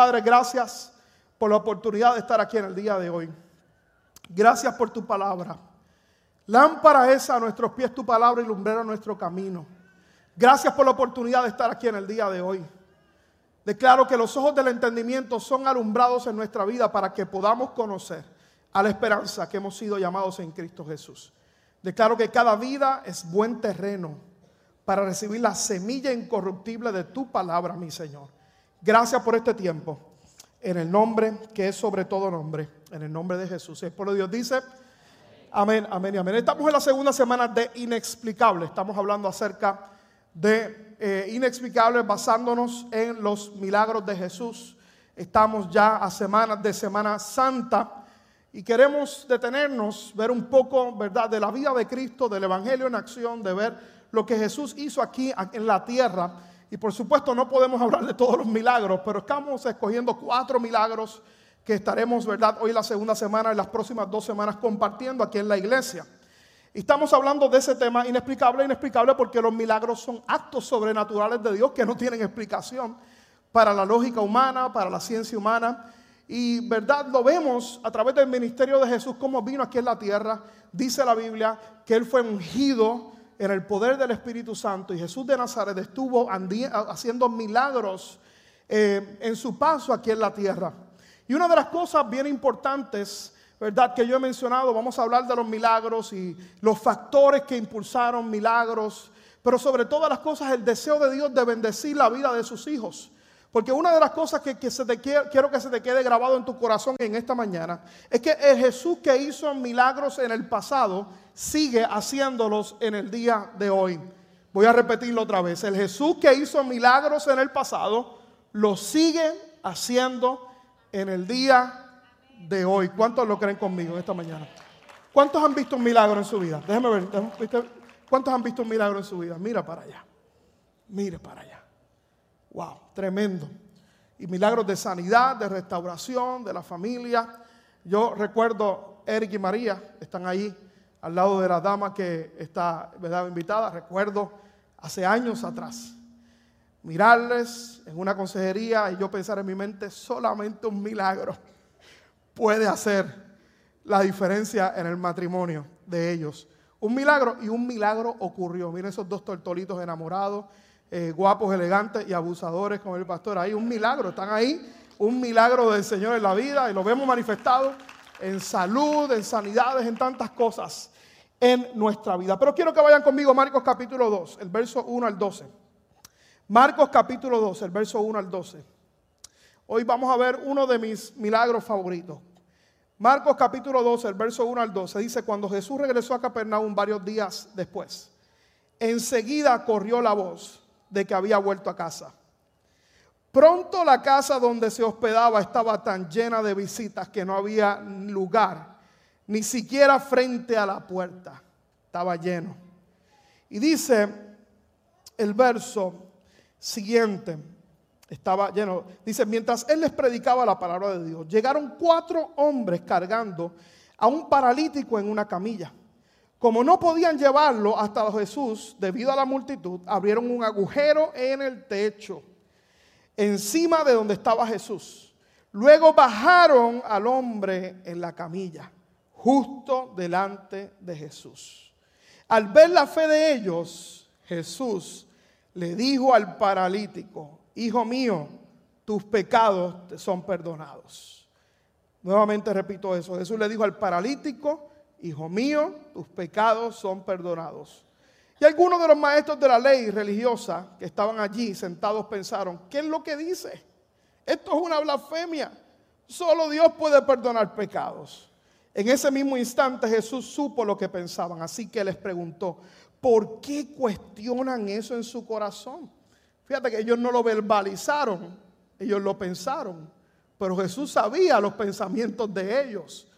Padre, gracias por la oportunidad de estar aquí en el día de hoy. Gracias por tu palabra. Lámpara es a nuestros pies tu palabra y lumbrera nuestro camino. Gracias por la oportunidad de estar aquí en el día de hoy. Declaro que los ojos del entendimiento son alumbrados en nuestra vida para que podamos conocer a la esperanza que hemos sido llamados en Cristo Jesús. Declaro que cada vida es buen terreno para recibir la semilla incorruptible de tu palabra, mi Señor. Gracias por este tiempo. En el nombre que es sobre todo nombre, en el nombre de Jesús. El pueblo de Dios dice, amén, amén y amén. Estamos en la segunda semana de Inexplicable. Estamos hablando acerca de eh, Inexplicable basándonos en los milagros de Jesús. Estamos ya a semanas de Semana Santa y queremos detenernos, ver un poco, ¿verdad?, de la vida de Cristo, del Evangelio en acción, de ver lo que Jesús hizo aquí en la tierra. Y por supuesto no podemos hablar de todos los milagros, pero estamos escogiendo cuatro milagros que estaremos, ¿verdad? Hoy la segunda semana y las próximas dos semanas compartiendo aquí en la iglesia. Y estamos hablando de ese tema inexplicable, inexplicable porque los milagros son actos sobrenaturales de Dios que no tienen explicación para la lógica humana, para la ciencia humana. Y verdad, lo vemos a través del ministerio de Jesús, como vino aquí en la tierra. Dice la Biblia que Él fue ungido en el poder del Espíritu Santo y Jesús de Nazaret estuvo haciendo milagros eh, en su paso aquí en la tierra. Y una de las cosas bien importantes, ¿verdad? Que yo he mencionado, vamos a hablar de los milagros y los factores que impulsaron milagros, pero sobre todas las cosas el deseo de Dios de bendecir la vida de sus hijos. Porque una de las cosas que, quiero que se te quede grabado en tu corazón en esta mañana es que el Jesús que hizo milagros en el pasado sigue haciéndolos en el día de hoy. Voy a repetirlo otra vez. El Jesús que hizo milagros en el pasado, lo sigue haciendo en el día de hoy. ¿Cuántos lo creen conmigo en esta mañana? ¿Cuántos han visto un milagro en su vida? Déjeme ver. ¿Cuántos han visto un milagro en su vida? Mira para allá. Mire para allá. Wow, tremendo. Y milagros de sanidad, de restauración, de la familia. Yo recuerdo Eric y María, están ahí al lado de la dama que está ¿verdad? invitada. Recuerdo hace años atrás mirarles en una consejería y yo pensar en mi mente, solamente un milagro puede hacer la diferencia en el matrimonio de ellos. Un milagro y un milagro ocurrió. Miren esos dos tortolitos enamorados, eh, guapos, elegantes y abusadores con el pastor. Ahí un milagro, están ahí. Un milagro del Señor en la vida y lo vemos manifestado en salud, en sanidades, en tantas cosas en nuestra vida. Pero quiero que vayan conmigo Marcos capítulo 2, el verso 1 al 12. Marcos capítulo 2, el verso 1 al 12. Hoy vamos a ver uno de mis milagros favoritos. Marcos capítulo 12, el verso 1 al 12 dice, cuando Jesús regresó a Capernaum varios días después, enseguida corrió la voz de que había vuelto a casa. Pronto la casa donde se hospedaba estaba tan llena de visitas que no había lugar ni siquiera frente a la puerta. Estaba lleno. Y dice el verso siguiente, estaba lleno. Dice, mientras él les predicaba la palabra de Dios, llegaron cuatro hombres cargando a un paralítico en una camilla. Como no podían llevarlo hasta Jesús debido a la multitud, abrieron un agujero en el techo, encima de donde estaba Jesús. Luego bajaron al hombre en la camilla justo delante de Jesús. Al ver la fe de ellos, Jesús le dijo al paralítico, Hijo mío, tus pecados te son perdonados. Nuevamente repito eso. Jesús le dijo al paralítico, Hijo mío, tus pecados son perdonados. Y algunos de los maestros de la ley religiosa que estaban allí sentados pensaron, ¿qué es lo que dice? Esto es una blasfemia. Solo Dios puede perdonar pecados. En ese mismo instante Jesús supo lo que pensaban, así que les preguntó, ¿por qué cuestionan eso en su corazón? Fíjate que ellos no lo verbalizaron, ellos lo pensaron, pero Jesús sabía los pensamientos de ellos,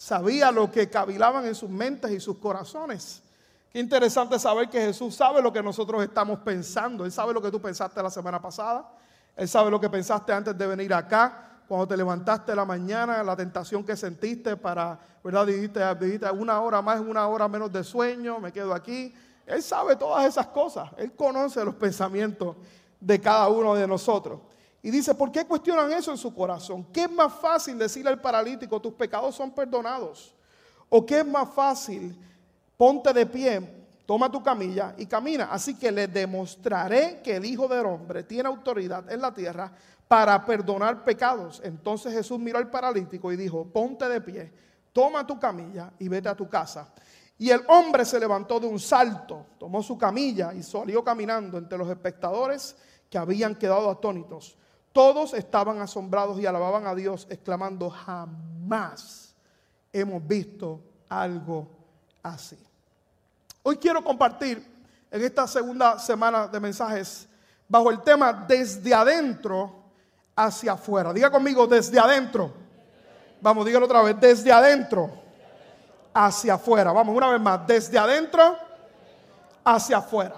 sabía lo que cavilaban en sus mentes y sus corazones. Qué interesante saber que Jesús sabe lo que nosotros estamos pensando, Él sabe lo que tú pensaste la semana pasada, Él sabe lo que pensaste antes de venir acá, cuando te levantaste la mañana, la tentación que sentiste para, ¿verdad? Dijiste, dijiste una hora más, una hora menos de sueño, me quedo aquí. Él sabe todas esas cosas. Él conoce los pensamientos de cada uno de nosotros. Y dice, ¿por qué cuestionan eso en su corazón? ¿Qué es más fácil decirle al paralítico, tus pecados son perdonados? ¿O qué es más fácil, ponte de pie, toma tu camilla y camina? Así que le demostraré que el Hijo del Hombre tiene autoridad en la tierra para perdonar pecados. Entonces Jesús miró al paralítico y dijo, ponte de pie, toma tu camilla y vete a tu casa. Y el hombre se levantó de un salto, tomó su camilla y salió caminando entre los espectadores que habían quedado atónitos. Todos estaban asombrados y alababan a Dios, exclamando, jamás hemos visto algo así. Hoy quiero compartir en esta segunda semana de mensajes bajo el tema desde adentro hacia afuera. Diga conmigo, desde adentro. Vamos, dígalo otra vez, desde adentro hacia afuera. Vamos, una vez más, desde adentro hacia afuera.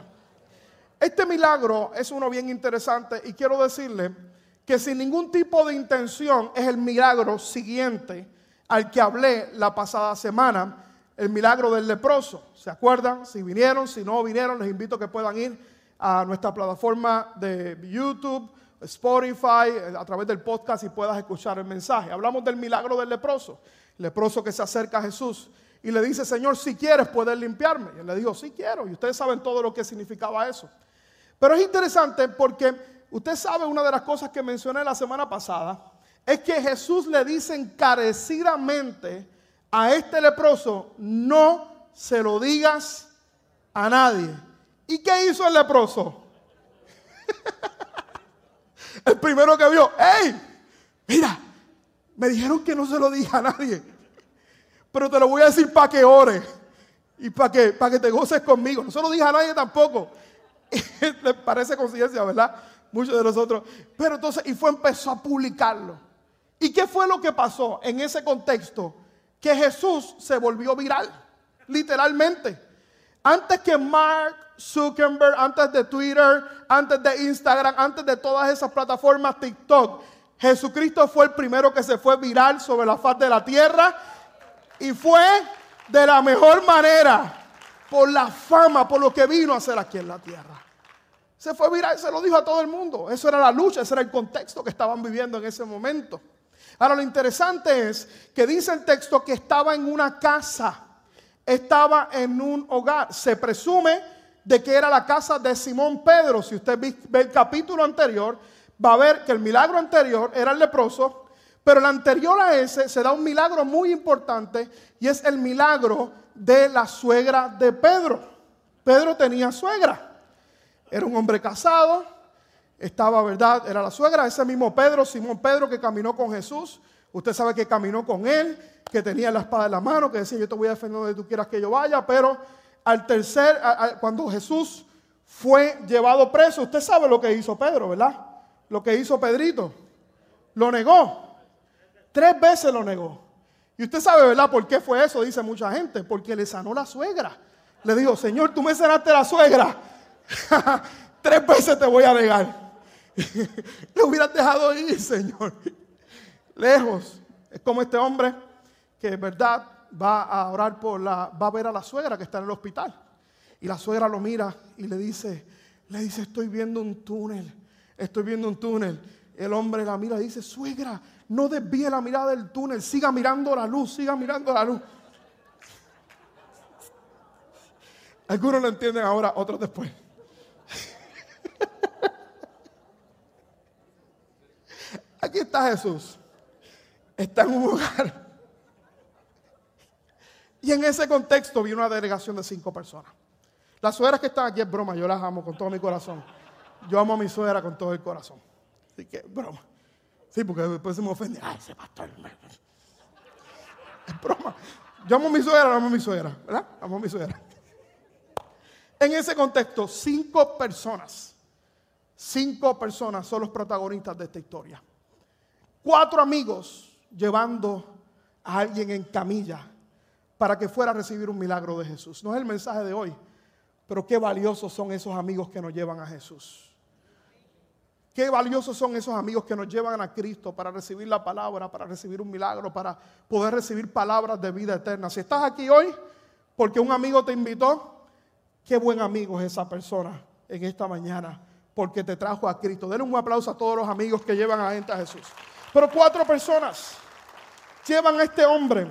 Este milagro es uno bien interesante y quiero decirle que sin ningún tipo de intención es el milagro siguiente al que hablé la pasada semana, el milagro del leproso. ¿Se acuerdan? Si vinieron, si no vinieron, les invito a que puedan ir a nuestra plataforma de YouTube, Spotify, a través del podcast y puedas escuchar el mensaje. Hablamos del milagro del leproso, leproso que se acerca a Jesús y le dice, Señor, si quieres puedes limpiarme. Y él le dijo, sí quiero. Y ustedes saben todo lo que significaba eso. Pero es interesante porque usted sabe una de las cosas que mencioné la semana pasada, es que Jesús le dice encarecidamente a este leproso, no se lo digas a nadie. ¿Y qué hizo el leproso? el primero que vio, ¡hey! Mira, me dijeron que no se lo diga a nadie, pero te lo voy a decir para que ore y para que, para que te goces conmigo. No se lo dije a nadie tampoco. Le parece conciencia, ¿verdad? Muchos de nosotros. Pero entonces, y fue, empezó a publicarlo. ¿Y qué fue lo que pasó en ese contexto? Que Jesús se volvió viral, literalmente. Antes que Mark Zuckerberg, antes de Twitter, antes de Instagram, antes de todas esas plataformas TikTok, Jesucristo fue el primero que se fue viral sobre la faz de la tierra y fue de la mejor manera por la fama, por lo que vino a hacer aquí en la tierra. Se fue viral, se lo dijo a todo el mundo. Eso era la lucha, ese era el contexto que estaban viviendo en ese momento. Ahora lo interesante es que dice el texto que estaba en una casa, estaba en un hogar. Se presume de que era la casa de Simón Pedro. Si usted ve el capítulo anterior, va a ver que el milagro anterior era el leproso, pero el anterior a ese se da un milagro muy importante y es el milagro de la suegra de Pedro. Pedro tenía suegra. Era un hombre casado, estaba, ¿verdad? Era la suegra, ese mismo Pedro, Simón Pedro, que caminó con Jesús. Usted sabe que caminó con él, que tenía la espada en la mano, que decía, yo te voy a defender donde tú quieras que yo vaya, pero al tercer, cuando Jesús fue llevado preso, usted sabe lo que hizo Pedro, ¿verdad? Lo que hizo Pedrito. Lo negó. Tres veces lo negó. Y usted sabe, ¿verdad? ¿Por qué fue eso? Dice mucha gente. Porque le sanó la suegra. Le dijo, Señor, tú me sanaste la suegra. Tres veces te voy a negar. le hubieras dejado ir, Señor. Lejos. Es como este hombre que, verdad, va a orar por la, va a ver a la suegra que está en el hospital. Y la suegra lo mira y le dice, le dice, estoy viendo un túnel, estoy viendo un túnel. El hombre la mira y dice, suegra, no desvíe la mirada del túnel, siga mirando la luz, siga mirando la luz. Algunos lo entienden ahora, otros después. Aquí está Jesús. Está en un lugar. Y en ese contexto vi una delegación de cinco personas. Las suegras que están aquí es broma, yo las amo con todo mi corazón. Yo amo a mi suegra con todo el corazón. Así que, broma. Sí, porque después se me ofende. Ay, ese pastor. Es broma. Yo amo a mi suegra, amo a mi suegra, ¿verdad? Amo a mi suegra. En ese contexto, cinco personas, cinco personas son los protagonistas de esta historia. Cuatro amigos llevando a alguien en camilla para que fuera a recibir un milagro de Jesús. No es el mensaje de hoy, pero qué valiosos son esos amigos que nos llevan a Jesús. Qué valiosos son esos amigos que nos llevan a Cristo para recibir la palabra, para recibir un milagro, para poder recibir palabras de vida eterna. Si estás aquí hoy porque un amigo te invitó, qué buen amigo es esa persona en esta mañana porque te trajo a Cristo. Denle un aplauso a todos los amigos que llevan a gente a Jesús. Pero cuatro personas llevan a este hombre.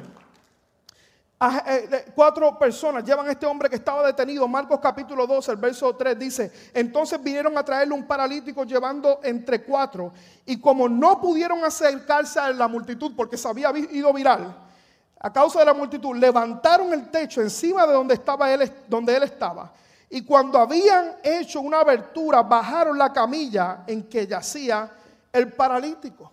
Eh, cuatro personas llevan a este hombre que estaba detenido. Marcos capítulo 12, el verso 3 dice, entonces vinieron a traerle un paralítico llevando entre cuatro. Y como no pudieron acercarse a la multitud porque se había ido viral, a causa de la multitud, levantaron el techo encima de donde, estaba él, donde él estaba. Y cuando habían hecho una abertura, bajaron la camilla en que yacía el paralítico.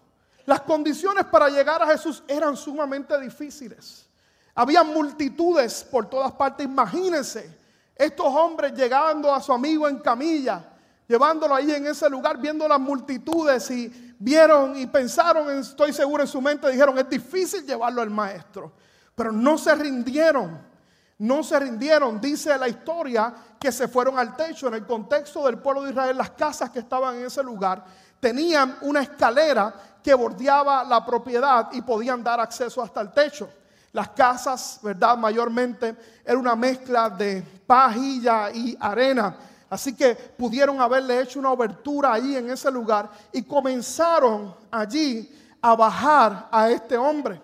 Las condiciones para llegar a Jesús eran sumamente difíciles. Había multitudes por todas partes. Imagínense estos hombres llegando a su amigo en camilla, llevándolo ahí en ese lugar, viendo las multitudes y vieron y pensaron, estoy seguro en su mente, dijeron, es difícil llevarlo al maestro. Pero no se rindieron, no se rindieron. Dice la historia que se fueron al techo. En el contexto del pueblo de Israel, las casas que estaban en ese lugar tenían una escalera que bordeaba la propiedad y podían dar acceso hasta el techo. Las casas, ¿verdad? Mayormente era una mezcla de pajilla y arena. Así que pudieron haberle hecho una obertura ahí en ese lugar y comenzaron allí a bajar a este hombre.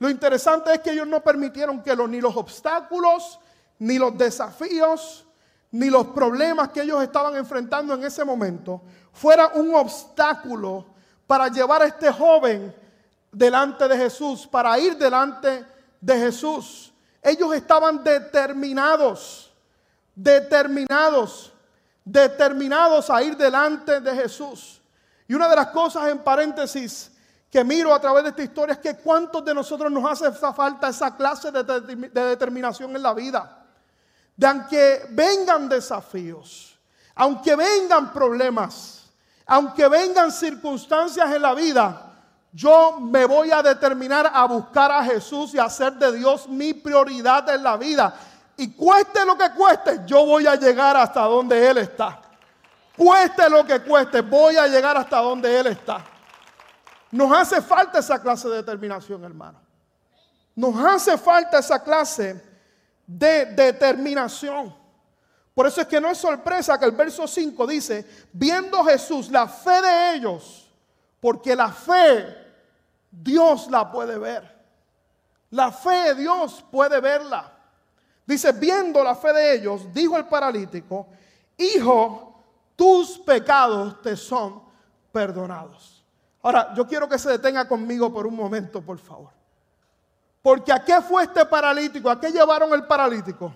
Lo interesante es que ellos no permitieron que ni los obstáculos, ni los desafíos, ni los problemas que ellos estaban enfrentando en ese momento fuera un obstáculo para llevar a este joven delante de Jesús, para ir delante de Jesús. Ellos estaban determinados, determinados, determinados a ir delante de Jesús. Y una de las cosas en paréntesis que miro a través de esta historia es que cuántos de nosotros nos hace falta esa clase de, de determinación en la vida. De aunque vengan desafíos, aunque vengan problemas, aunque vengan circunstancias en la vida, yo me voy a determinar a buscar a Jesús y a hacer de Dios mi prioridad en la vida. Y cueste lo que cueste, yo voy a llegar hasta donde Él está. Cueste lo que cueste, voy a llegar hasta donde Él está. Nos hace falta esa clase de determinación, hermano. Nos hace falta esa clase de determinación. Por eso es que no es sorpresa que el verso 5 dice, viendo Jesús la fe de ellos, porque la fe Dios la puede ver. La fe de Dios puede verla. Dice, viendo la fe de ellos, dijo el paralítico, hijo, tus pecados te son perdonados. Ahora, yo quiero que se detenga conmigo por un momento, por favor. Porque ¿a qué fue este paralítico? ¿A qué llevaron el paralítico?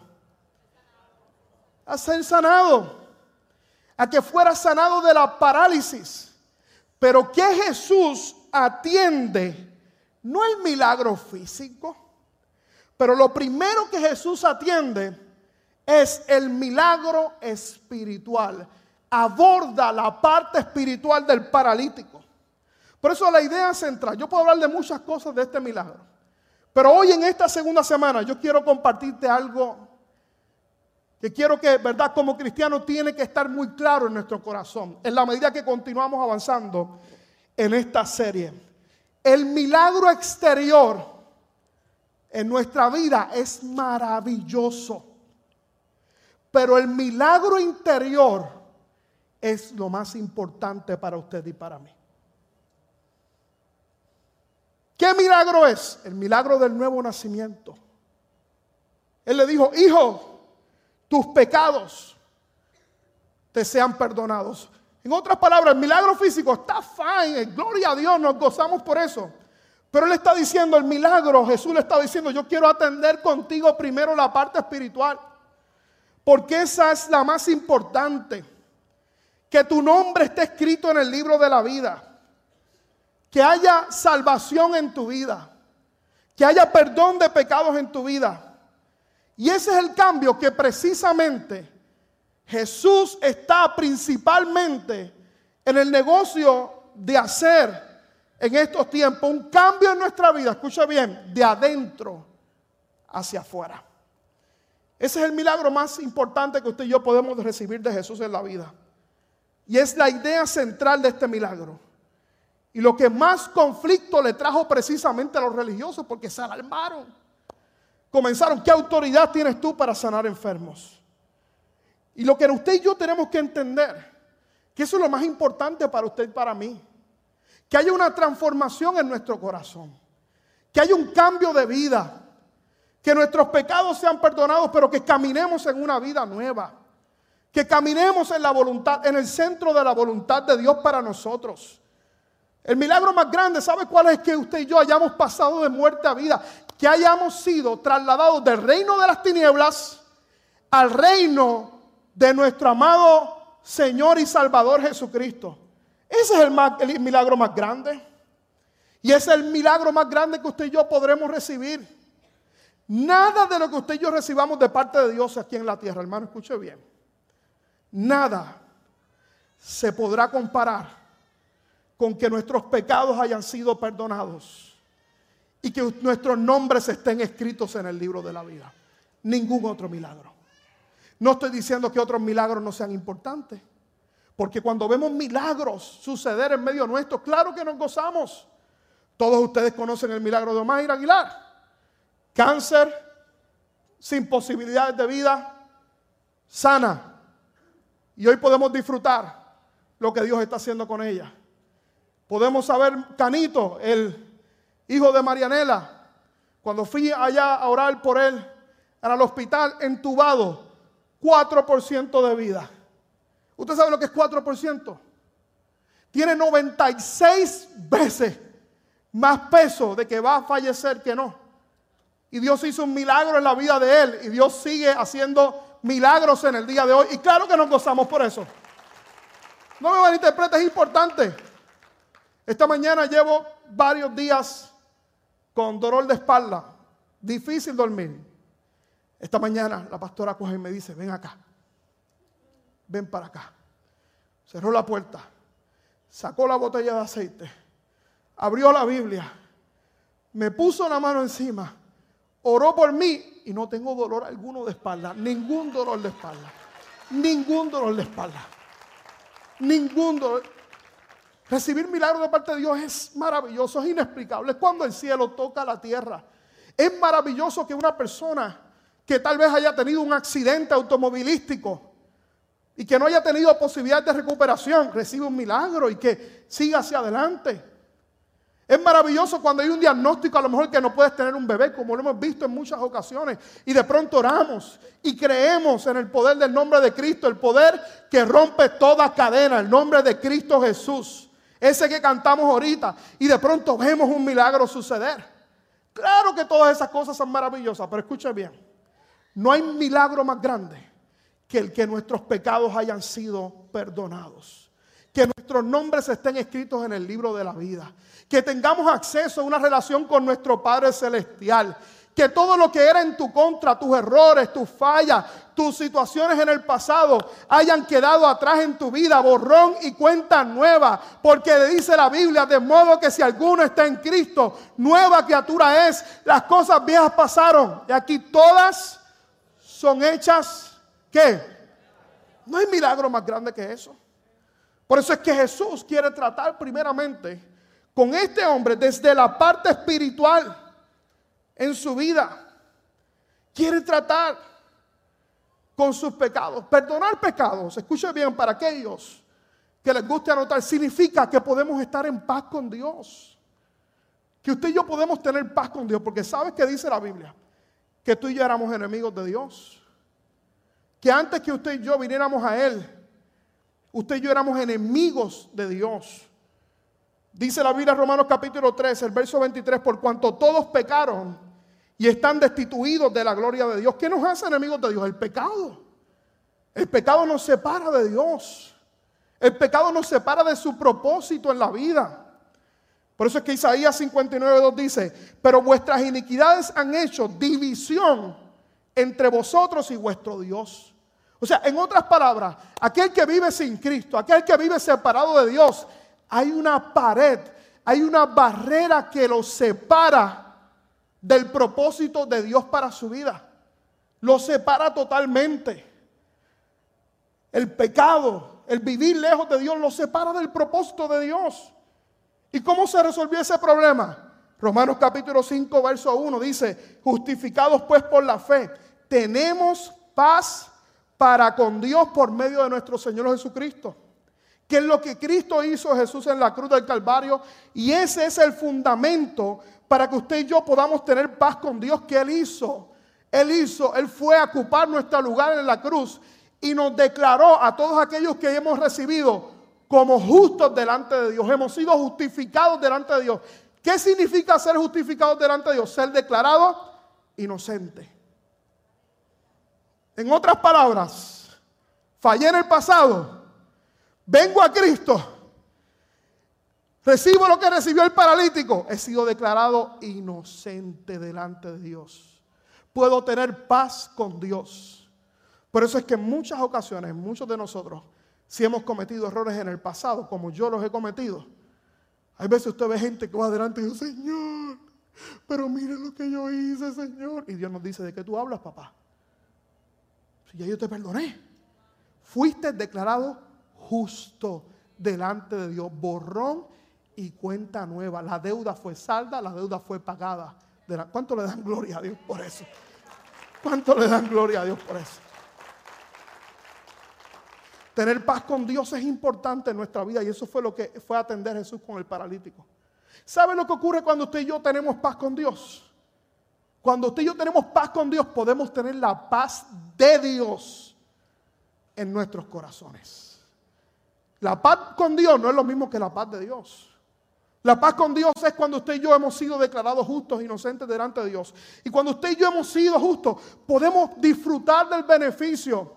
A ser sanado, a que fuera sanado de la parálisis. Pero que Jesús atiende no el milagro físico, pero lo primero que Jesús atiende es el milagro espiritual. Aborda la parte espiritual del paralítico. Por eso la idea central, yo puedo hablar de muchas cosas de este milagro, pero hoy en esta segunda semana yo quiero compartirte algo que quiero que, ¿verdad? Como cristiano tiene que estar muy claro en nuestro corazón, en la medida que continuamos avanzando en esta serie. El milagro exterior en nuestra vida es maravilloso, pero el milagro interior es lo más importante para usted y para mí. ¿Qué milagro es? El milagro del nuevo nacimiento. Él le dijo, hijo, tus pecados te sean perdonados. En otras palabras, el milagro físico está fine, gloria a Dios, nos gozamos por eso. Pero Él está diciendo, el milagro, Jesús le está diciendo, yo quiero atender contigo primero la parte espiritual, porque esa es la más importante. Que tu nombre esté escrito en el libro de la vida, que haya salvación en tu vida, que haya perdón de pecados en tu vida y ese es el cambio que precisamente Jesús está principalmente en el negocio de hacer en estos tiempos. Un cambio en nuestra vida, escucha bien, de adentro hacia afuera. Ese es el milagro más importante que usted y yo podemos recibir de Jesús en la vida. Y es la idea central de este milagro. Y lo que más conflicto le trajo precisamente a los religiosos porque se alarmaron comenzaron, ¿qué autoridad tienes tú para sanar enfermos? Y lo que usted y yo tenemos que entender Que eso es lo más importante para usted y para mí. Que haya una transformación en nuestro corazón. Que haya un cambio de vida. Que nuestros pecados sean perdonados, pero que caminemos en una vida nueva. Que caminemos en la voluntad, en el centro de la voluntad de Dios para nosotros. El milagro más grande, ¿sabe cuál es? Que usted y yo hayamos pasado de muerte a vida. Que hayamos sido trasladados del reino de las tinieblas al reino de nuestro amado Señor y Salvador Jesucristo. Ese es el, milagro más grande. Y es el milagro más grande que usted y yo podremos recibir. Nada de lo que usted y yo recibamos de parte de Dios aquí en la tierra, hermano, escuche bien. Nada se podrá comparar con que nuestros pecados hayan sido perdonados y que nuestros nombres estén escritos en el libro de la vida. Ningún otro milagro. No estoy diciendo que otros milagros no sean importantes, porque cuando vemos milagros suceder en medio nuestro, claro que nos gozamos. Todos ustedes conocen el milagro de Omar Aguilar. Cáncer, sin posibilidades de vida, sana. Y hoy podemos disfrutar lo que Dios está haciendo con ella. Podemos saber, Canito, el hijo de Marianela, cuando fui allá a orar por él, el hospital entubado, 4% de vida. ¿Usted sabe lo que es 4%? Tiene 96 veces más peso de que va a fallecer que no. Y Dios hizo un milagro en la vida de él. Y Dios sigue haciendo milagros en el día de hoy. Y claro que nos gozamos por eso. No me malinterprete, es importante. Esta mañana llevo varios días con dolor de espalda, difícil dormir. Esta mañana la pastora coge y me dice, ven acá, ven para acá. Cerró la puerta, sacó la botella de aceite, abrió la Biblia, me puso la mano encima, oró por mí y no tengo dolor alguno de espalda, ningún dolor de espalda, ningún dolor de espalda, ningún dolor. Recibir milagros de parte de Dios es maravilloso, es inexplicable. Es cuando el cielo toca la tierra. Es maravilloso que una persona que tal vez haya tenido un accidente automovilístico y que no haya tenido posibilidad de recuperación, reciba un milagro y que siga hacia adelante. Es maravilloso cuando hay un diagnóstico, a lo mejor que no puedes tener un bebé, como lo hemos visto en muchas ocasiones, y de pronto oramos y creemos en el poder del nombre de Cristo, el poder que rompe toda cadena, el nombre de Cristo Jesús ese que cantamos ahorita, y de pronto vemos un milagro suceder. Claro que todas esas cosas son maravillosas, pero escuche bien, no hay milagro más grande que el que nuestros pecados hayan sido perdonados. Que nuestros nombres estén escritos en el libro de la vida. Que tengamos acceso a una relación con nuestro Padre Celestial que todo lo que era en tu contra, tus errores, tus fallas, tus situaciones en el pasado, hayan quedado atrás en tu vida, borrón y cuenta nueva. Porque dice la Biblia, de modo que si alguno está en Cristo, nueva criatura es. Las cosas viejas pasaron y aquí todas son hechas, ¿qué? No hay milagro más grande que eso. Por eso es que Jesús quiere tratar primeramente con este hombre desde la parte espiritual en su vida. Quiere tratar con sus pecados. Perdonar pecados, escuche bien, para aquellos que les guste anotar, significa que podemos estar en paz con Dios. Que usted y yo podemos tener paz con Dios, porque ¿sabes qué dice la Biblia? Que tú y yo éramos enemigos de Dios. Que antes que usted y yo viniéramos a Él, usted y yo éramos enemigos de Dios. Dice la Biblia Romanos capítulo 3, el verso 23, por cuanto todos pecaron y están destituidos de la gloria de Dios. ¿Qué nos hace enemigos de Dios? El pecado. El pecado nos separa de Dios. El pecado nos separa de su propósito en la vida. Por eso es que Isaías 59.2 dice, pero vuestras iniquidades han hecho división entre vosotros y vuestro Dios. O sea, en otras palabras, aquel que vive sin Cristo, aquel que vive separado de Dios, hay una pared, hay una barrera que lo separa del propósito de Dios para su vida. Lo separa totalmente. El pecado, el vivir lejos de Dios, lo separa del propósito de Dios. ¿Y cómo se resolvió ese problema? Romanos capítulo 5, verso 1 dice, justificados pues por la fe, tenemos paz para con Dios por medio de nuestro Señor Jesucristo que es lo que Cristo hizo Jesús en la cruz del Calvario. Y ese es el fundamento para que usted y yo podamos tener paz con Dios que Él hizo. Él hizo, Él fue a ocupar nuestro lugar en la cruz y nos declaró a todos aquellos que hemos recibido como justos delante de Dios. Hemos sido justificados delante de Dios. ¿Qué significa ser justificados delante de Dios? Ser declarado inocente. En otras palabras, fallé en el pasado, vengo a Cristo, recibo lo que recibió el paralítico, he sido declarado inocente delante de Dios. Puedo tener paz con Dios. Por eso es que en muchas ocasiones, muchos de nosotros, si hemos cometido errores en el pasado, como yo los he cometido, hay veces usted ve gente que va adelante y dice, Señor, pero mire lo que yo hice, Señor. Y Dios nos dice, ¿de qué tú hablas, papá? Si ya yo te perdoné. Fuiste declarado justo delante de Dios. Borrón y cuenta nueva. La deuda fue salda, la deuda fue pagada. ¿Cuánto le dan gloria a Dios por eso? ¿Cuánto le dan gloria a Dios por eso? Tener paz con Dios es importante en nuestra vida y eso fue lo que fue atender Jesús con el paralítico. ¿Sabe lo que ocurre cuando usted y yo tenemos paz con Dios? Cuando usted y yo tenemos paz con Dios, podemos tener la paz de Dios en nuestros corazones. La paz con Dios no es lo mismo que la paz de Dios. La paz con Dios es cuando usted y yo hemos sido declarados justos, inocentes delante de Dios. Y cuando usted y yo hemos sido justos, podemos disfrutar del beneficio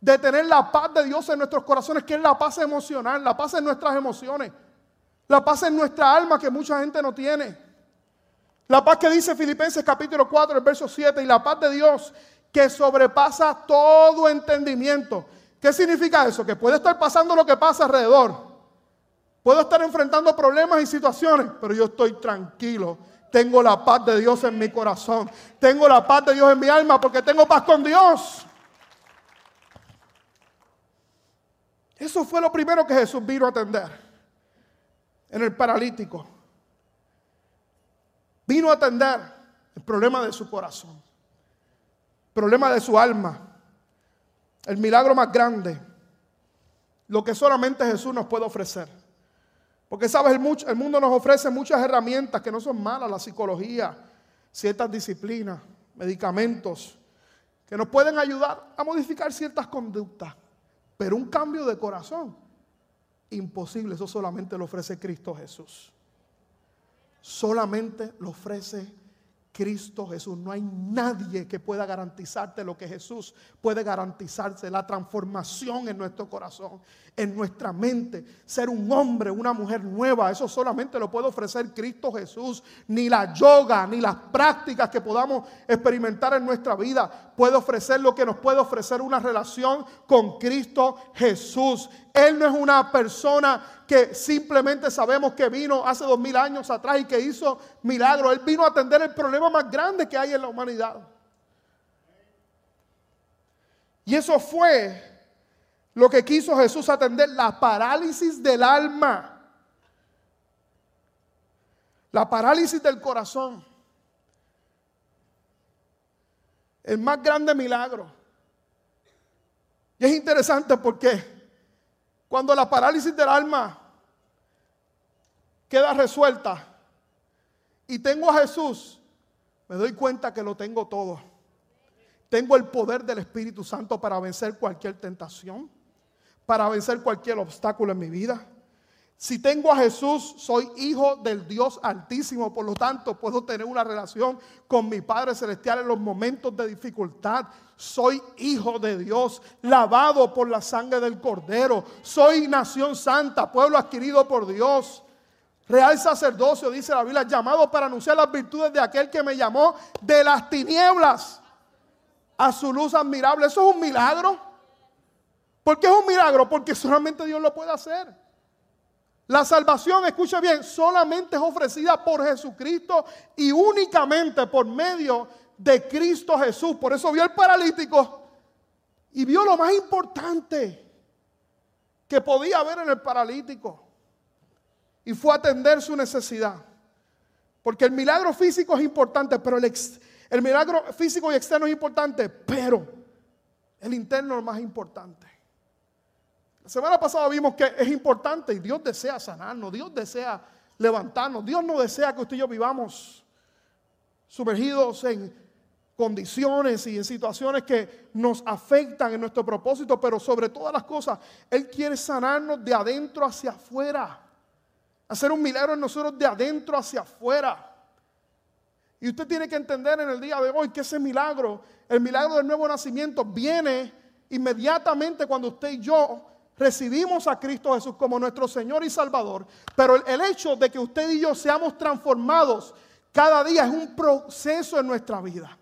de tener la paz de Dios en nuestros corazones, que es la paz emocional, la paz en nuestras emociones. La paz en nuestra alma que mucha gente no tiene. La paz que dice Filipenses capítulo 4, el verso 7, y la paz de Dios que sobrepasa todo entendimiento. ¿Qué significa eso? Que puede estar pasando lo que pasa alrededor. Puedo estar enfrentando problemas y situaciones, pero yo estoy tranquilo. Tengo la paz de Dios en mi corazón. Tengo la paz de Dios en mi alma porque tengo paz con Dios. Eso fue lo primero que Jesús vino a atender en el paralítico. Vino a atender el problema de su corazón, el problema de su alma, el milagro más grande, lo que solamente Jesús nos puede ofrecer. Porque sabes, el, mundo nos ofrece muchas herramientas que no son malas, la psicología, ciertas disciplinas, medicamentos, que nos pueden ayudar a modificar ciertas conductas. Pero un cambio de corazón imposible. Eso solamente lo ofrece Cristo Jesús. Solamente lo ofrece Cristo Jesús. No hay nadie que pueda garantizarte lo que Jesús puede garantizarse, la transformación en nuestro corazón, en nuestra mente, ser un hombre, una mujer nueva. Eso solamente lo puede ofrecer Cristo Jesús. Ni la yoga, ni las prácticas que podamos experimentar en nuestra vida puede ofrecer lo que nos puede ofrecer una relación con Cristo Jesús. Él no es una persona que simplemente sabemos que vino hace dos mil años atrás y que hizo milagros. Él vino a atender el problema más grande que hay en la humanidad. Y eso fue lo que quiso Jesús atender, la parálisis del alma. La parálisis del corazón. El más grande milagro. Y es interesante porque cuando la parálisis del alma queda resuelta y tengo a Jesús, me doy cuenta que lo tengo todo. Tengo el poder del Espíritu Santo para vencer cualquier tentación, para vencer cualquier obstáculo en mi vida. Si tengo a Jesús, soy hijo del Dios Altísimo, por lo tanto puedo tener una relación con mi Padre Celestial en los momentos de dificultad. Soy hijo de Dios, lavado por la sangre del Cordero. Soy nación santa, pueblo adquirido por Dios. Real sacerdocio, dice la Biblia, llamado para anunciar las virtudes de aquel que me llamó de las tinieblas a su luz admirable. Eso es un milagro. ¿Por qué es un milagro? Porque solamente Dios lo puede hacer. La salvación, escuche bien, solamente es ofrecida por Jesucristo y únicamente por medio de Cristo Jesús. Por eso vio al paralítico y vio lo más importante que podía haber en el paralítico. Y fue a atender su necesidad. Porque el milagro físico es importante, pero el, el milagro físico y externo es importante, pero el interno es más importante. La semana pasada vimos que es importante y Dios desea sanarnos, Dios desea levantarnos, Dios no desea que usted y yo vivamos sumergidos en condiciones y en situaciones que nos afectan en nuestro propósito, pero sobre todas las cosas, Él quiere sanarnos de adentro hacia afuera, hacer un milagro en nosotros de adentro hacia afuera. Y usted tiene que entender en el día de hoy que ese milagro, el milagro del nuevo nacimiento, viene inmediatamente cuando usted y yo recibimos a Cristo Jesús como nuestro Señor y Salvador. Pero el, hecho de que usted y yo seamos transformados cada día es un proceso en nuestra vida.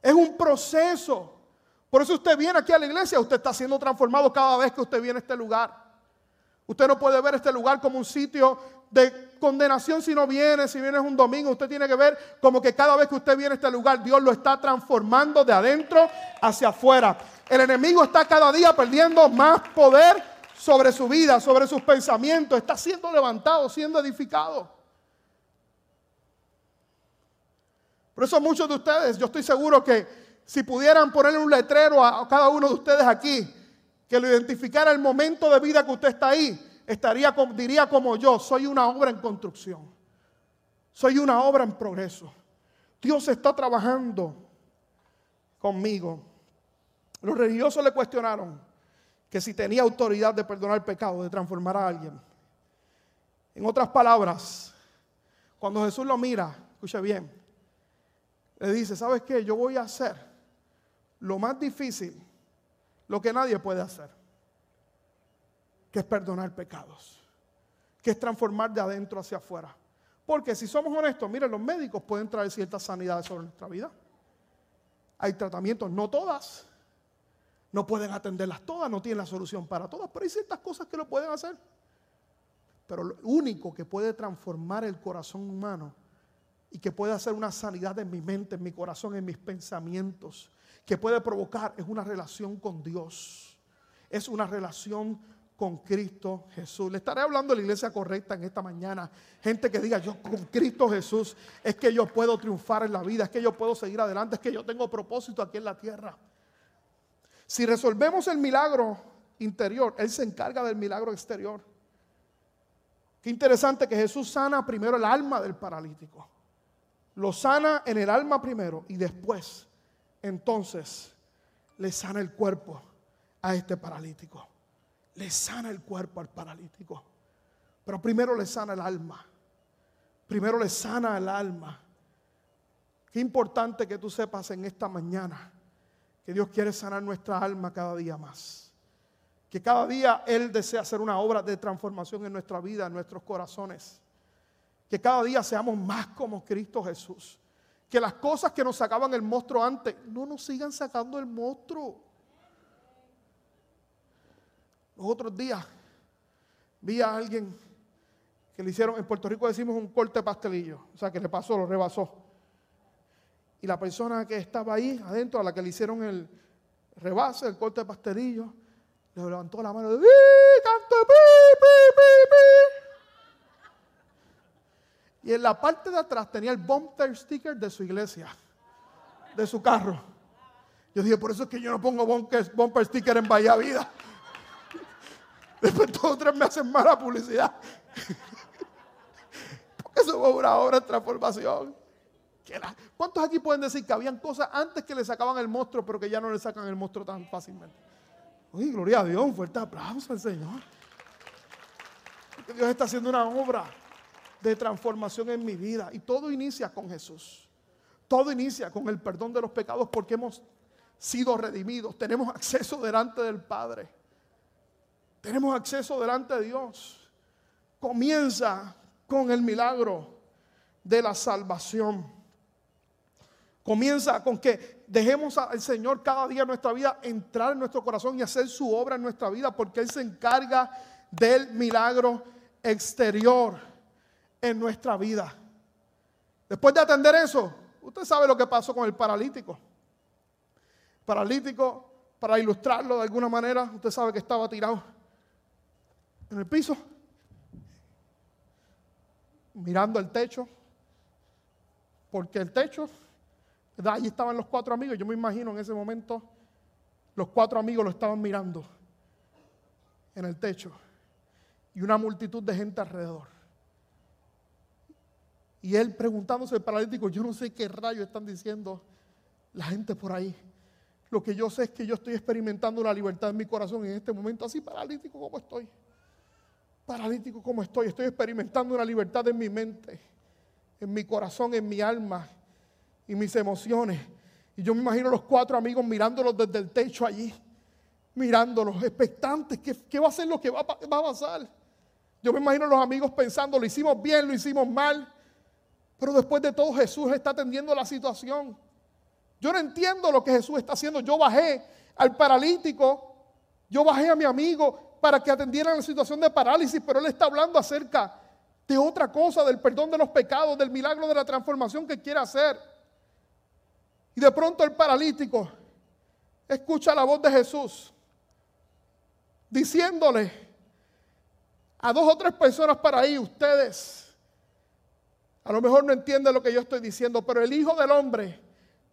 Es un proceso. Por eso usted viene aquí a la iglesia, usted está siendo transformado cada vez que usted viene a este lugar. Usted no puede ver este lugar como un sitio de condenación si no viene, si viene un domingo. Usted tiene que ver como que cada vez que usted viene a este lugar, Dios lo está transformando de adentro hacia afuera. El enemigo está cada día perdiendo más poder sobre su vida, sobre sus pensamientos. Está siendo levantado, siendo edificado. Por eso muchos de ustedes, yo estoy seguro que si pudieran ponerle un letrero a cada uno de ustedes aquí, que lo identificara el momento de vida que usted está ahí, estaría, diría como yo, soy una obra en construcción. Soy una obra en progreso. Dios está trabajando conmigo. Los religiosos le cuestionaron que si tenía autoridad de perdonar el pecado, de transformar a alguien. En otras palabras, cuando Jesús lo mira, escuche bien, le dice, ¿sabes qué? Yo voy a hacer lo más difícil, lo que nadie puede hacer, que es perdonar pecados, que es transformar de adentro hacia afuera. Porque si somos honestos, miren, los médicos pueden traer ciertas sanidades sobre nuestra vida. Hay tratamientos, no todas, no pueden atenderlas todas, no tienen la solución para todas, pero hay ciertas cosas que lo pueden hacer. Pero lo único que puede transformar el corazón humano y que puede hacer una sanidad en mi mente, en mi corazón, en mis pensamientos, que puede provocar es una relación con Dios, es una relación con Cristo Jesús. Le estaré hablando a la iglesia correcta en esta mañana. Gente que diga, yo con Cristo Jesús es que yo puedo triunfar en la vida, es que yo puedo seguir adelante, es que yo tengo propósito aquí en la tierra. Si resolvemos el milagro interior, Él se encarga del milagro exterior. Qué interesante que Jesús sana primero el alma del paralítico lo sana en el alma primero y después, entonces, le sana el cuerpo a este paralítico. Le sana el cuerpo al paralítico. Pero primero le sana el alma. Primero le sana el alma. Qué importante que tú sepas en esta mañana que Dios quiere sanar nuestra alma cada día más. Que cada día Él desea hacer una obra de transformación en nuestra vida, en nuestros corazones que cada día seamos más como Cristo Jesús. Que las cosas que nos sacaban el monstruo antes no nos sigan sacando el monstruo. Los otros días vi a alguien que le hicieron, en Puerto Rico decimos un corte pastelillo, o sea que le pasó, lo rebasó. Y la persona que estaba ahí adentro, a la que le hicieron el rebase, el corte de pastelillo, le levantó la mano y dijo, ¡Canto, pi, pi, pi, pi! Y en la parte de atrás tenía el bumper sticker de su iglesia, de su carro. Yo dije, por eso es que yo no pongo bumper, sticker en Bahía Vida. Después todos tres me hacen mala publicidad. Porque eso fue una obra de transformación. ¿Cuántos aquí pueden decir que habían cosas antes que le sacaban el monstruo, pero que ya no le sacan el monstruo tan fácilmente? Uy, gloria a Dios, un fuerte aplauso al Señor. Dios está haciendo una obra de transformación en mi vida. Y todo inicia con Jesús. Todo inicia con el perdón de los pecados porque hemos sido redimidos. Tenemos acceso delante del Padre. Tenemos acceso delante de Dios. Comienza con el milagro de la salvación. Comienza con que dejemos al Señor cada día en nuestra vida entrar en nuestro corazón y hacer su obra en nuestra vida porque Él se encarga del milagro exterior en nuestra vida. Después de atender eso, usted sabe lo que pasó con el paralítico. Paralítico, para ilustrarlo de alguna manera, usted sabe que estaba tirado en el piso, mirando el techo, porque el techo. Allí estaban los cuatro amigos, yo me imagino en ese momento, los cuatro amigos lo estaban mirando. en el techo y una multitud de gente alrededor. Y él preguntándose al paralítico, yo no sé qué rayos están diciendo la gente por ahí. Lo que yo sé es que yo estoy experimentando la libertad en mi corazón en este momento, así paralítico como estoy. Paralítico como estoy, estoy experimentando una libertad en mi mente, en mi corazón, en mi alma y mis emociones. Y yo me imagino los cuatro amigos mirándolos desde el techo allí, mirándolos, expectantes, ¿qué, qué va a ser lo que va, a pasar? Yo me imagino los amigos pensando, lo hicimos bien, lo hicimos mal, pero después de todo Jesús está atendiendo la situación. Yo no entiendo lo que Jesús está haciendo. Yo bajé al paralítico, yo bajé a mi amigo para que atendieran la situación de parálisis, pero él está hablando acerca de otra cosa, del perdón de los pecados, del milagro de la transformación que quiere hacer. Y de pronto el paralítico escucha la voz de Jesús diciéndole a dos o tres personas para ahí, ustedes, a lo mejor no entienden lo que yo estoy diciendo, pero el Hijo del Hombre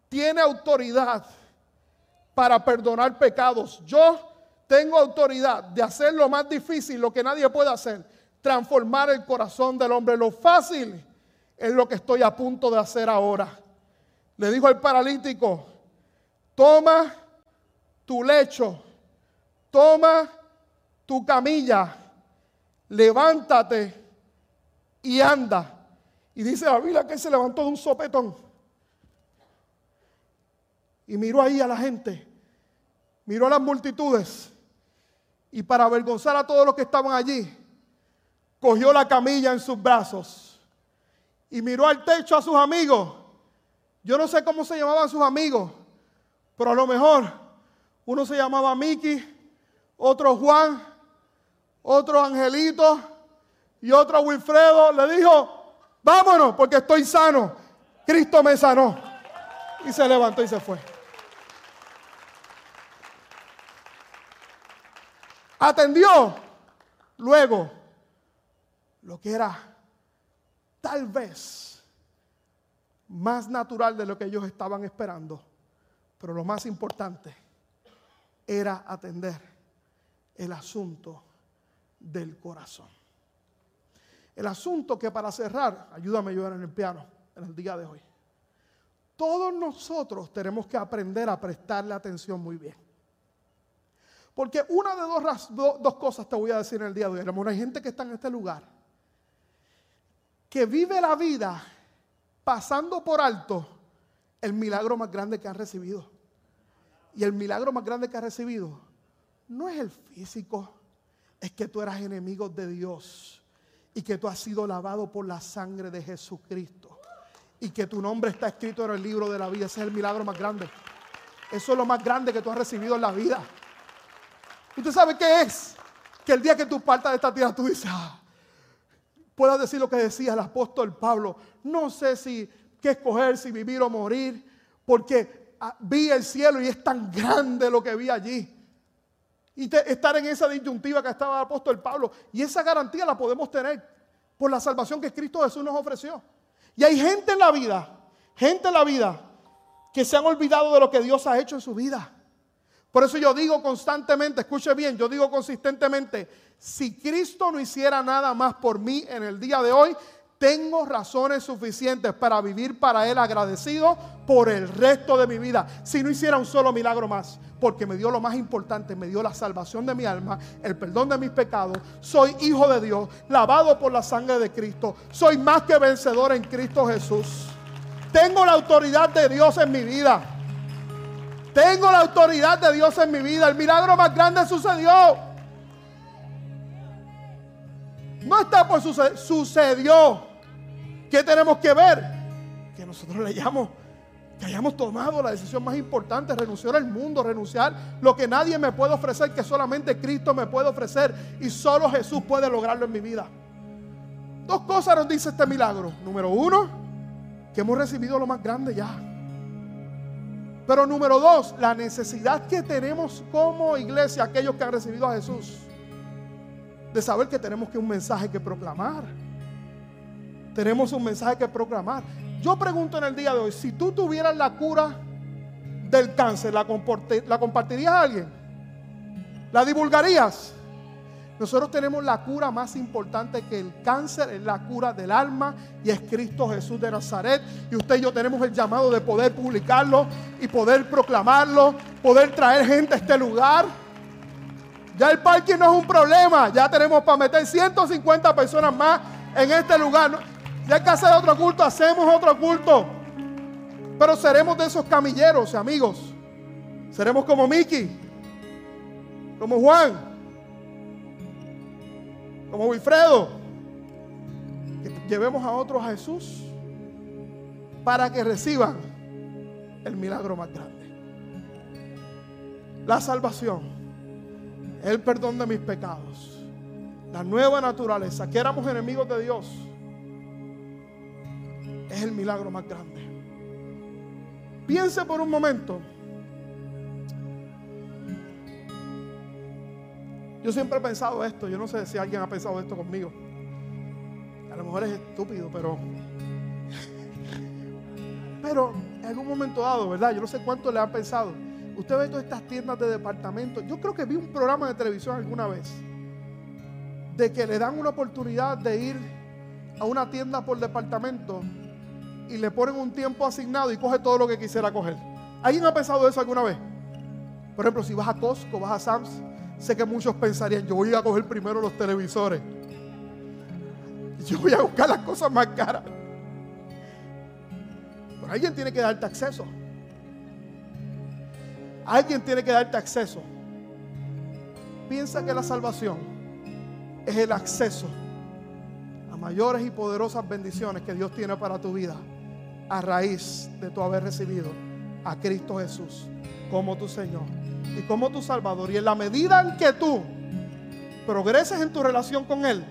tiene autoridad para perdonar pecados. Yo tengo autoridad de hacer lo más difícil, lo que nadie puede hacer, transformar el corazón del hombre. Lo fácil es lo que estoy a punto de hacer ahora. Le dijo al paralítico, toma tu lecho, toma tu camilla, levántate y anda. Y dice la Biblia que se levantó de un sopetón y miró ahí a la gente, miró a las multitudes y para avergonzar a todos los que estaban allí, cogió la camilla en sus brazos y miró al techo a sus amigos. Yo no sé cómo se llamaban sus amigos, pero a lo mejor uno se llamaba Mickey, otro Juan, otro Angelito y otro Wilfredo. Le dijo, vámonos porque estoy sano. Cristo me sanó. Y se levantó y se fue. atendió luego lo que era tal vez más natural de lo que ellos estaban esperando, pero lo más importante era atender el asunto del corazón. El asunto que para cerrar, ayúdame a ayudar en el piano en el día de hoy. Todos nosotros tenemos que aprender a prestarle atención muy bien. Porque una de dos, dos cosas te voy a decir en el día de hoy, amor. Hay gente que está en este lugar que vive la vida pasando por alto el milagro más grande que han recibido. Y el milagro más grande que has recibido no es el físico, es que tú eras enemigo de Dios y que tú has sido lavado por la sangre de Jesucristo y que tu nombre está escrito en el libro de la vida. Ese es el milagro más grande. Eso es lo más grande que tú has recibido en la vida. ¿Usted sabe qué es? Que el día que tú partas de esta tierra, tú dices, ah, puedas decir lo que decía el apóstol Pablo. No sé si qué escoger, si vivir o morir, porque ah, vi el cielo y es tan grande lo que vi allí. Y estar en esa disyuntiva que estaba el apóstol Pablo. Y esa garantía la podemos tener por la salvación que Cristo Jesús nos ofreció. Y hay gente en la vida, gente en la vida, que se han olvidado de lo que Dios ha hecho en su vida. Por eso yo digo constantemente, escuche bien, yo digo consistentemente, si Cristo no hiciera nada más por mí en el día de hoy, tengo razones suficientes para vivir para Él agradecido por el resto de mi vida. Si no hiciera un solo milagro más, porque me dio lo más importante, me dio la salvación de mi alma, el perdón de mis pecados. Soy hijo de Dios, lavado por la sangre de Cristo. Soy más que vencedor en Cristo Jesús. Tengo la autoridad de Dios en mi vida. Tengo la autoridad de Dios en mi vida. El milagro más grande sucedió. No está por suceder, sucedió. ¿Qué tenemos que ver? Que nosotros le llamamos, que hayamos tomado la decisión más importante, renunciar al mundo, renunciar lo que nadie me puede ofrecer, que solamente Cristo me puede ofrecer y solo Jesús puede lograrlo en mi vida. Dos cosas nos dice este milagro. Número uno, que hemos recibido lo más grande ya. Pero número dos, la necesidad que tenemos como iglesia, aquellos que han recibido a Jesús, de saber que tenemos que un mensaje que proclamar. Tenemos un mensaje que proclamar. Yo pregunto en el día de hoy, si tú tuvieras la cura del cáncer, ¿la, ¿la compartirías a alguien? ¿La divulgarías? Nosotros tenemos la cura más importante que el cáncer, es la cura del alma y es Cristo Jesús de Nazaret. Y usted y yo tenemos el llamado de poder publicarlo y poder proclamarlo, poder traer gente a este lugar. Ya el parking no es un problema, ya tenemos para meter 150 personas más en este lugar. Si hay que hacer otro culto, hacemos otro culto. Pero seremos de esos camilleros, amigos. Seremos como Mickey, como Juan como Wilfredo, que llevemos a otros a Jesús para que reciban el milagro más grande. La salvación, el perdón de mis pecados, la nueva naturaleza, que éramos enemigos de Dios, es el milagro más grande. Piense por un momento Yo siempre he pensado esto, yo no sé si alguien ha pensado esto conmigo. A lo mejor es estúpido, pero... Pero en algún momento dado, ¿verdad? Yo no sé cuánto le han pensado. Usted ve todas estas tiendas de departamento. Yo creo que vi un programa de televisión alguna vez de que le dan una oportunidad de ir a una tienda por departamento y le ponen un tiempo asignado y coge todo lo que quisiera coger. ¿Alguien ha pensado eso alguna vez? Por ejemplo, si vas a Costco, vas a Sam's, Sé que muchos pensarían, yo voy a coger primero los televisores. Yo voy a buscar las cosas más caras. Pero alguien tiene que darte acceso. Alguien tiene que darte acceso. Piensa que la salvación es el acceso a mayores y poderosas bendiciones que Dios tiene para tu vida a raíz de tu haber recibido a Cristo Jesús como tu Señor y como tu Salvador. Y en la medida en que tú progreses en tu relación con Él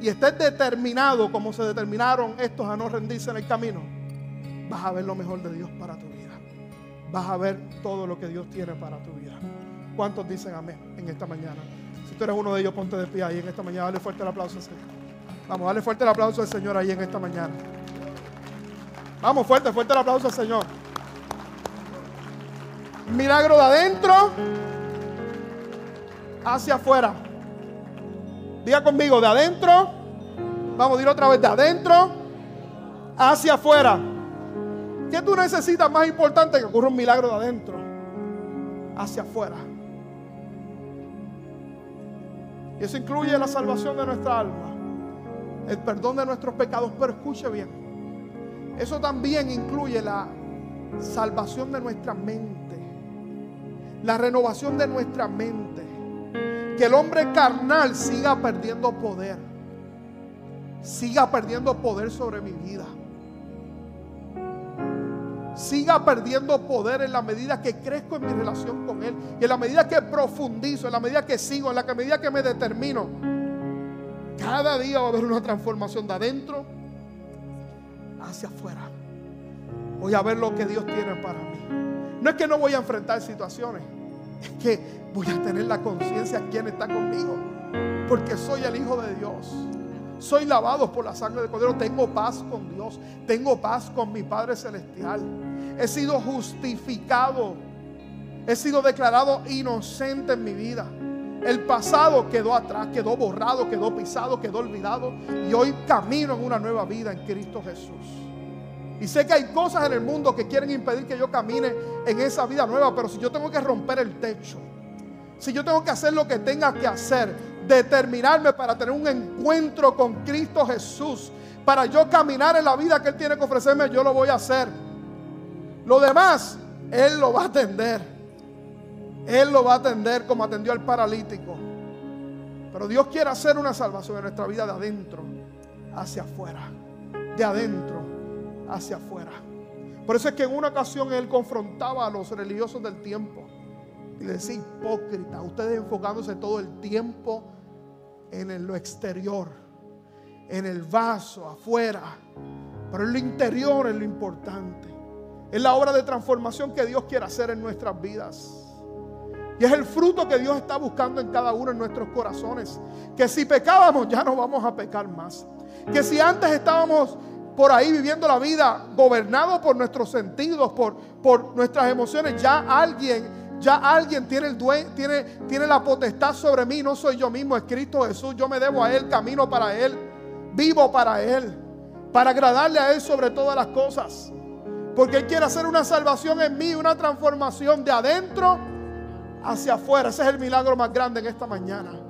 y estés determinado como se determinaron estos a no rendirse en el camino, vas a ver lo mejor de Dios para tu vida. Vas a ver todo lo que Dios tiene para tu vida. ¿Cuántos dicen amén en esta mañana? Si tú eres uno de ellos, ponte de pie ahí en esta mañana. Dale fuerte el aplauso al Señor. Vamos, dale fuerte el aplauso al Señor ahí en esta mañana. Vamos, fuerte, fuerte el aplauso al Señor. Milagro de adentro hacia afuera. Diga conmigo, de adentro. Vamos a ir otra vez, de adentro hacia afuera. ¿Qué tú necesitas más importante que ocurra un milagro de adentro hacia afuera? Y eso incluye la salvación de nuestra alma, el perdón de nuestros pecados, pero escuche bien. Eso también incluye la salvación de nuestra mente la renovación de nuestra mente. Que el hombre carnal siga perdiendo poder. Siga perdiendo poder sobre mi vida. Siga perdiendo poder en la medida que crezco en mi relación con Él. Y en la medida que profundizo, en la medida que sigo, en la medida que me determino. Cada día va a haber una transformación de adentro hacia afuera. Voy a ver lo que Dios tiene para mí. No es que no voy a enfrentar situaciones, es que voy a tener la conciencia quién está conmigo, porque soy el Hijo de Dios. Soy lavado por la sangre de Cordero. Tengo paz con Dios. Tengo paz con mi Padre Celestial. He sido justificado. He sido declarado inocente en mi vida. El pasado quedó atrás, quedó borrado, quedó pisado, quedó olvidado. Y hoy camino en una nueva vida en Cristo Jesús. Y sé que hay cosas en el mundo que quieren impedir que yo camine en esa vida nueva, pero si yo tengo que romper el techo, si yo tengo que hacer lo que tenga que hacer, determinarme para tener un encuentro con Cristo Jesús, para yo caminar en la vida que Él tiene que ofrecerme, yo lo voy a hacer. Lo demás, Él lo va a atender. Él lo va a atender como atendió al paralítico. Pero Dios quiere hacer una salvación en nuestra vida de adentro hacia afuera. De adentro hacia afuera. Por eso es que en una ocasión él confrontaba a los religiosos del tiempo y le decía, hipócrita, ustedes enfocándose todo el tiempo en lo exterior, en el vaso, afuera, pero en lo interior es lo importante. Es la obra de transformación que Dios quiere hacer en nuestras vidas. Y es el fruto que Dios está buscando en cada uno de nuestros corazones. Que si pecábamos ya no vamos a pecar más. Que si antes estábamos por ahí viviendo la vida gobernado por nuestros sentidos, por, por nuestras emociones, ya alguien Ya alguien tiene, el tiene, tiene la potestad sobre mí, no soy yo mismo, es Cristo Jesús. Yo me debo a Él, camino para Él, vivo para Él, para agradarle a Él sobre todas las cosas. Porque Él quiere hacer una salvación en mí, una transformación de adentro hacia afuera. Ese es el milagro más grande en esta mañana.